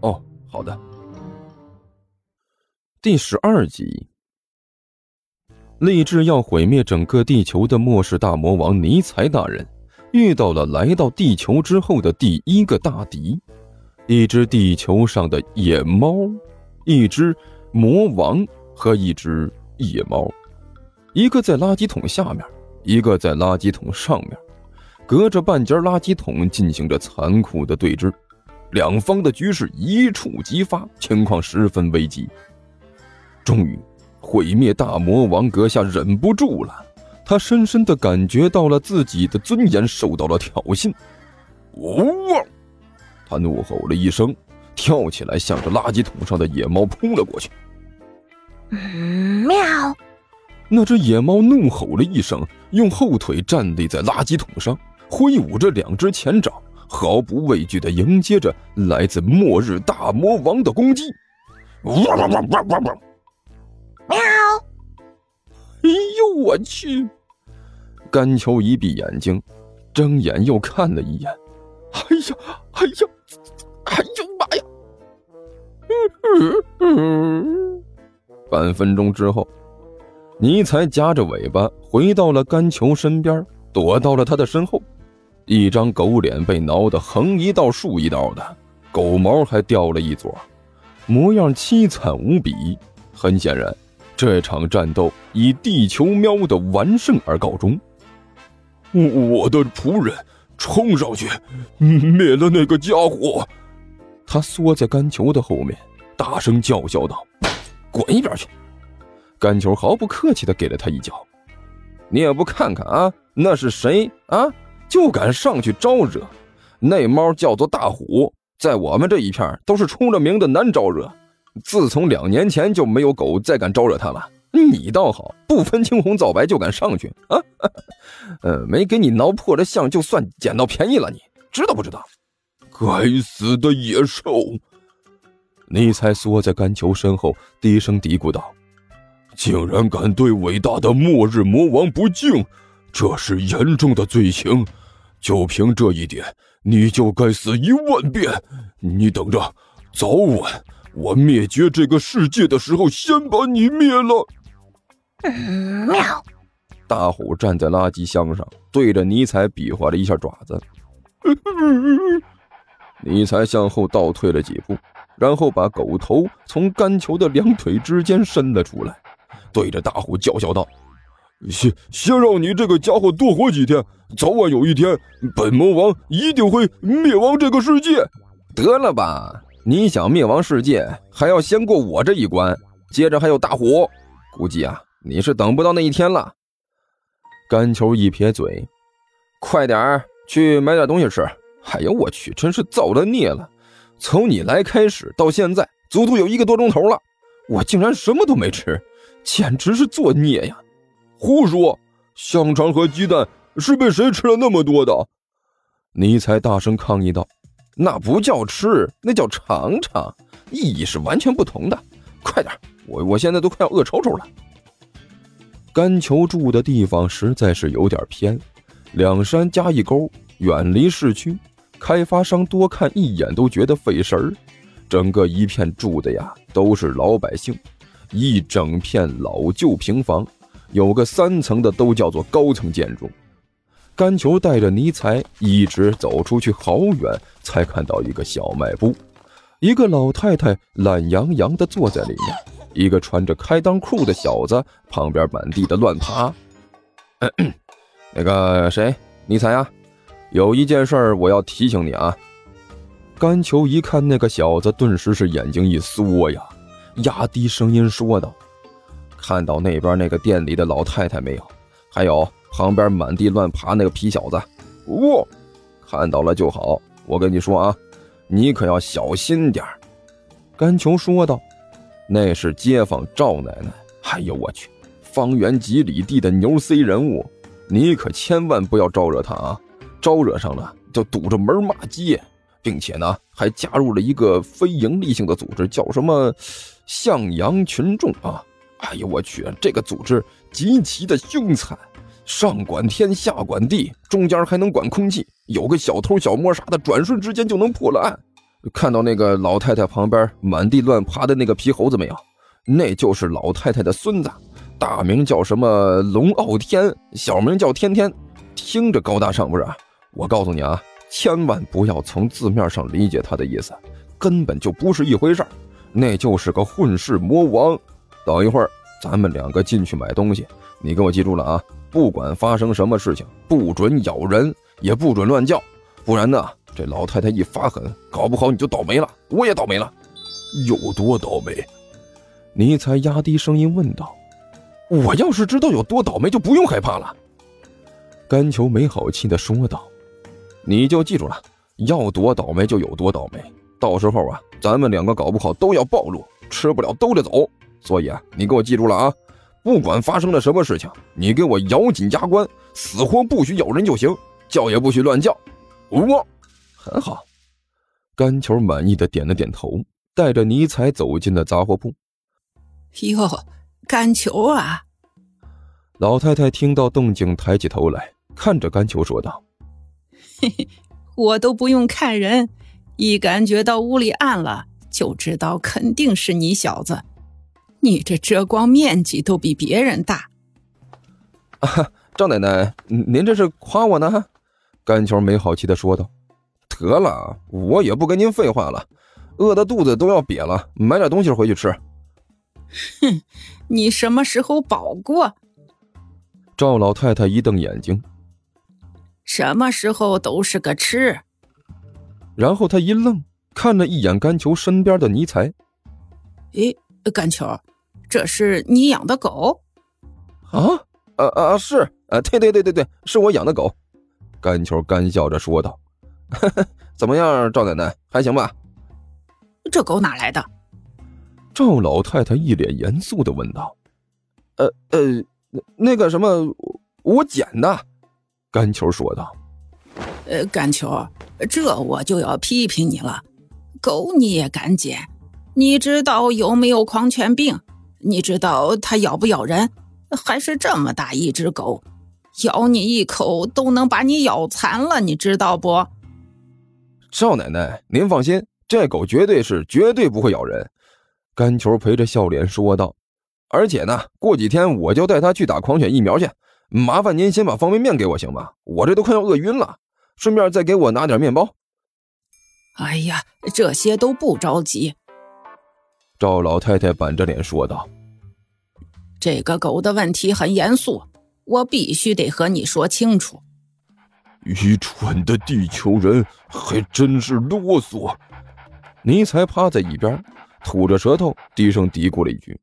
哦，好的。第十二集，立志要毁灭整个地球的末世大魔王尼采大人，遇到了来到地球之后的第一个大敌——一只地球上的野猫，一只魔王和一只野猫，一个在垃圾桶下面，一个在垃圾桶上面，隔着半截垃圾桶进行着残酷的对峙。两方的局势一触即发，情况十分危急。终于，毁灭大魔王阁下忍不住了，他深深的感觉到了自己的尊严受到了挑衅。呜！他怒吼了一声，跳起来，向着垃圾桶上的野猫扑了过去。喵！那只野猫怒吼了一声，用后腿站立在垃圾桶上，挥舞着两只前爪。毫不畏惧地迎接着来自末日大魔王的攻击。哇哇哇哇哇哇！喵！哎呦我去！甘秋一闭眼睛，睁眼又看了一眼。哎呀，哎呀，哎呦妈呀！嗯嗯嗯半分钟之后，尼才夹着尾巴回到了甘球身边，躲到了他的身后。一张狗脸被挠得横一道竖一道的，狗毛还掉了一撮，模样凄惨无比。很显然，这场战斗以地球喵的完胜而告终。我的仆人冲上去灭了那个家伙。他缩在干球的后面，大声叫嚣道：“滚一边去！”干球毫不客气地给了他一脚。你也不看看啊，那是谁啊？就敢上去招惹，那猫叫做大虎，在我们这一片都是出了名的难招惹。自从两年前就没有狗再敢招惹它了。你倒好，不分青红皂白就敢上去啊！呃，没给你挠破了相，就算捡到便宜了，你知道不知道？该死的野兽！你才缩在干球身后，低声嘀咕道：“竟然敢对伟大的末日魔王不敬，这是严重的罪行。”就凭这一点，你就该死一万遍！你等着，早晚我灭绝这个世界的时候，先把你灭了。喵！大虎站在垃圾箱上，对着尼采比划了一下爪子。尼采向后倒退了几步，然后把狗头从干球的两腿之间伸了出来，对着大虎叫嚣道。先先让你这个家伙多活几天，早晚有一天，本魔王一定会灭亡这个世界。得了吧，你想灭亡世界，还要先过我这一关。接着还有大虎，估计啊，你是等不到那一天了。干球一撇嘴，快点儿去买点东西吃。哎呦我去，真是造了孽了！从你来开始到现在，足足有一个多钟头了，我竟然什么都没吃，简直是作孽呀！胡说！香肠和鸡蛋是被谁吃了那么多的？尼才大声抗议道：“那不叫吃，那叫尝尝，意义是完全不同的。快点，我我现在都快要饿抽抽了。”干球住的地方实在是有点偏，两山加一沟，远离市区，开发商多看一眼都觉得费神儿。整个一片住的呀都是老百姓，一整片老旧平房。有个三层的都叫做高层建筑。甘球带着尼才一直走出去好远，才看到一个小卖部。一个老太太懒洋洋地坐在里面，一个穿着开裆裤的小子旁边满地的乱爬。那个谁，尼才呀，有一件事我要提醒你啊。甘球一看那个小子，顿时是眼睛一缩呀，压低声音说道。看到那边那个店里的老太太没有？还有旁边满地乱爬那个皮小子？哦，看到了就好。我跟你说啊，你可要小心点甘球说道：“那是街坊赵奶奶，哎呦我去，方圆几里地的牛 C 人物，你可千万不要招惹她啊！招惹上了就堵着门骂街，并且呢还加入了一个非营利性的组织，叫什么向阳群众啊！哎呦我去，这个组织极其的凶残。”上管天，下管地，中间还能管空气。有个小偷小摸啥的，转瞬之间就能破了案。看到那个老太太旁边满地乱爬的那个皮猴子没有？那就是老太太的孙子，大名叫什么龙傲天，小名叫天天。听着高大上不是？我告诉你啊，千万不要从字面上理解他的意思，根本就不是一回事那就是个混世魔王。等一会儿，咱们两个进去买东西，你给我记住了啊！不管发生什么事情，不准咬人，也不准乱叫，不然呢，这老太太一发狠，搞不好你就倒霉了，我也倒霉了。有多倒霉？尼才压低声音问道。我要是知道有多倒霉，就不用害怕了。甘球没好气的说道。你就记住了，要多倒霉就有多倒霉，到时候啊，咱们两个搞不好都要暴露，吃不了兜着走。所以啊，你给我记住了啊。不管发生了什么事情，你给我咬紧牙关，死活不许咬人就行，叫也不许乱叫。我很好。甘球满意的点了点头，带着尼采走进了杂货铺。哟，甘球啊！老太太听到动静，抬起头来看着甘球说道：“嘿嘿，我都不用看人，一感觉到屋里暗了，就知道肯定是你小子。”你这遮光面积都比别人大，啊，赵奶奶，您这是夸我呢？甘球没好气的说道：“得了，我也不跟您废话了，饿的肚子都要瘪了，买点东西回去吃。”哼，你什么时候饱过？赵老太太一瞪眼睛：“什么时候都是个吃。”然后她一愣，看了一眼甘球身边的尼才：“诶，甘球。”这是你养的狗，啊，啊啊是，啊对对对对对，是我养的狗。甘球干笑着说道：“怎么样，赵奶奶，还行吧？”这狗哪来的？赵老太太一脸严肃的问道：“呃呃，那个什么，我捡的。”甘球说道：“呃，甘球，这我就要批评你了，狗你也敢捡？你知道有没有狂犬病？”你知道它咬不咬人？还是这么大一只狗，咬你一口都能把你咬残了，你知道不？少奶奶，您放心，这狗绝对是绝对不会咬人。甘球陪着笑脸说道。而且呢，过几天我就带它去打狂犬疫苗去。麻烦您先把方便面给我行吗？我这都快要饿晕了。顺便再给我拿点面包。哎呀，这些都不着急。赵老太太板着脸说道：“这个狗的问题很严肃，我必须得和你说清楚。”愚蠢的地球人还真是啰嗦。尼才趴在一边，吐着舌头，低声嘀咕了一句，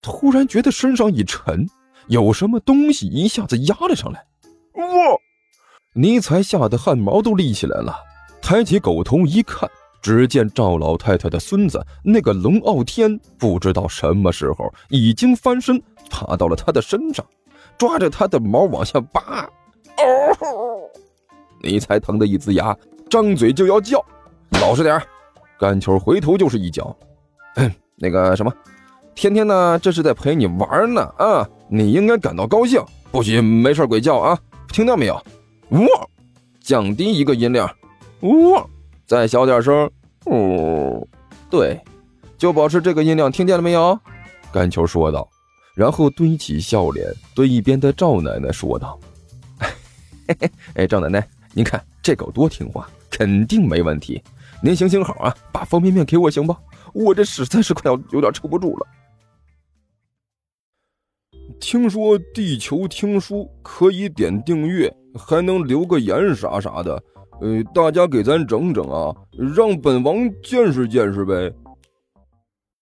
突然觉得身上一沉，有什么东西一下子压了上来。哇！尼才吓得汗毛都立起来了，抬起狗头一看。只见赵老太太的孙子那个龙傲天，不知道什么时候已经翻身爬到了他的身上，抓着他的毛往下拔。哦！你才疼的一呲牙，张嘴就要叫。老实点干球回头就是一脚。那个什么，天天呢，这是在陪你玩呢啊！你应该感到高兴，不许没事鬼叫啊！听到没有？呜！降低一个音量。呜！再小点声。哦，对，就保持这个音量，听见了没有？甘球说道，然后堆起笑脸，对一边的赵奶奶说道：“嘿嘿，哎，赵奶奶，您看这狗多听话，肯定没问题。您行行好啊，把方便面给我行不？我这实在是快要有点撑不住了。听说地球听书可以点订阅，还能留个言啥啥的。”呃，大家给咱整整啊，让本王见识见识呗。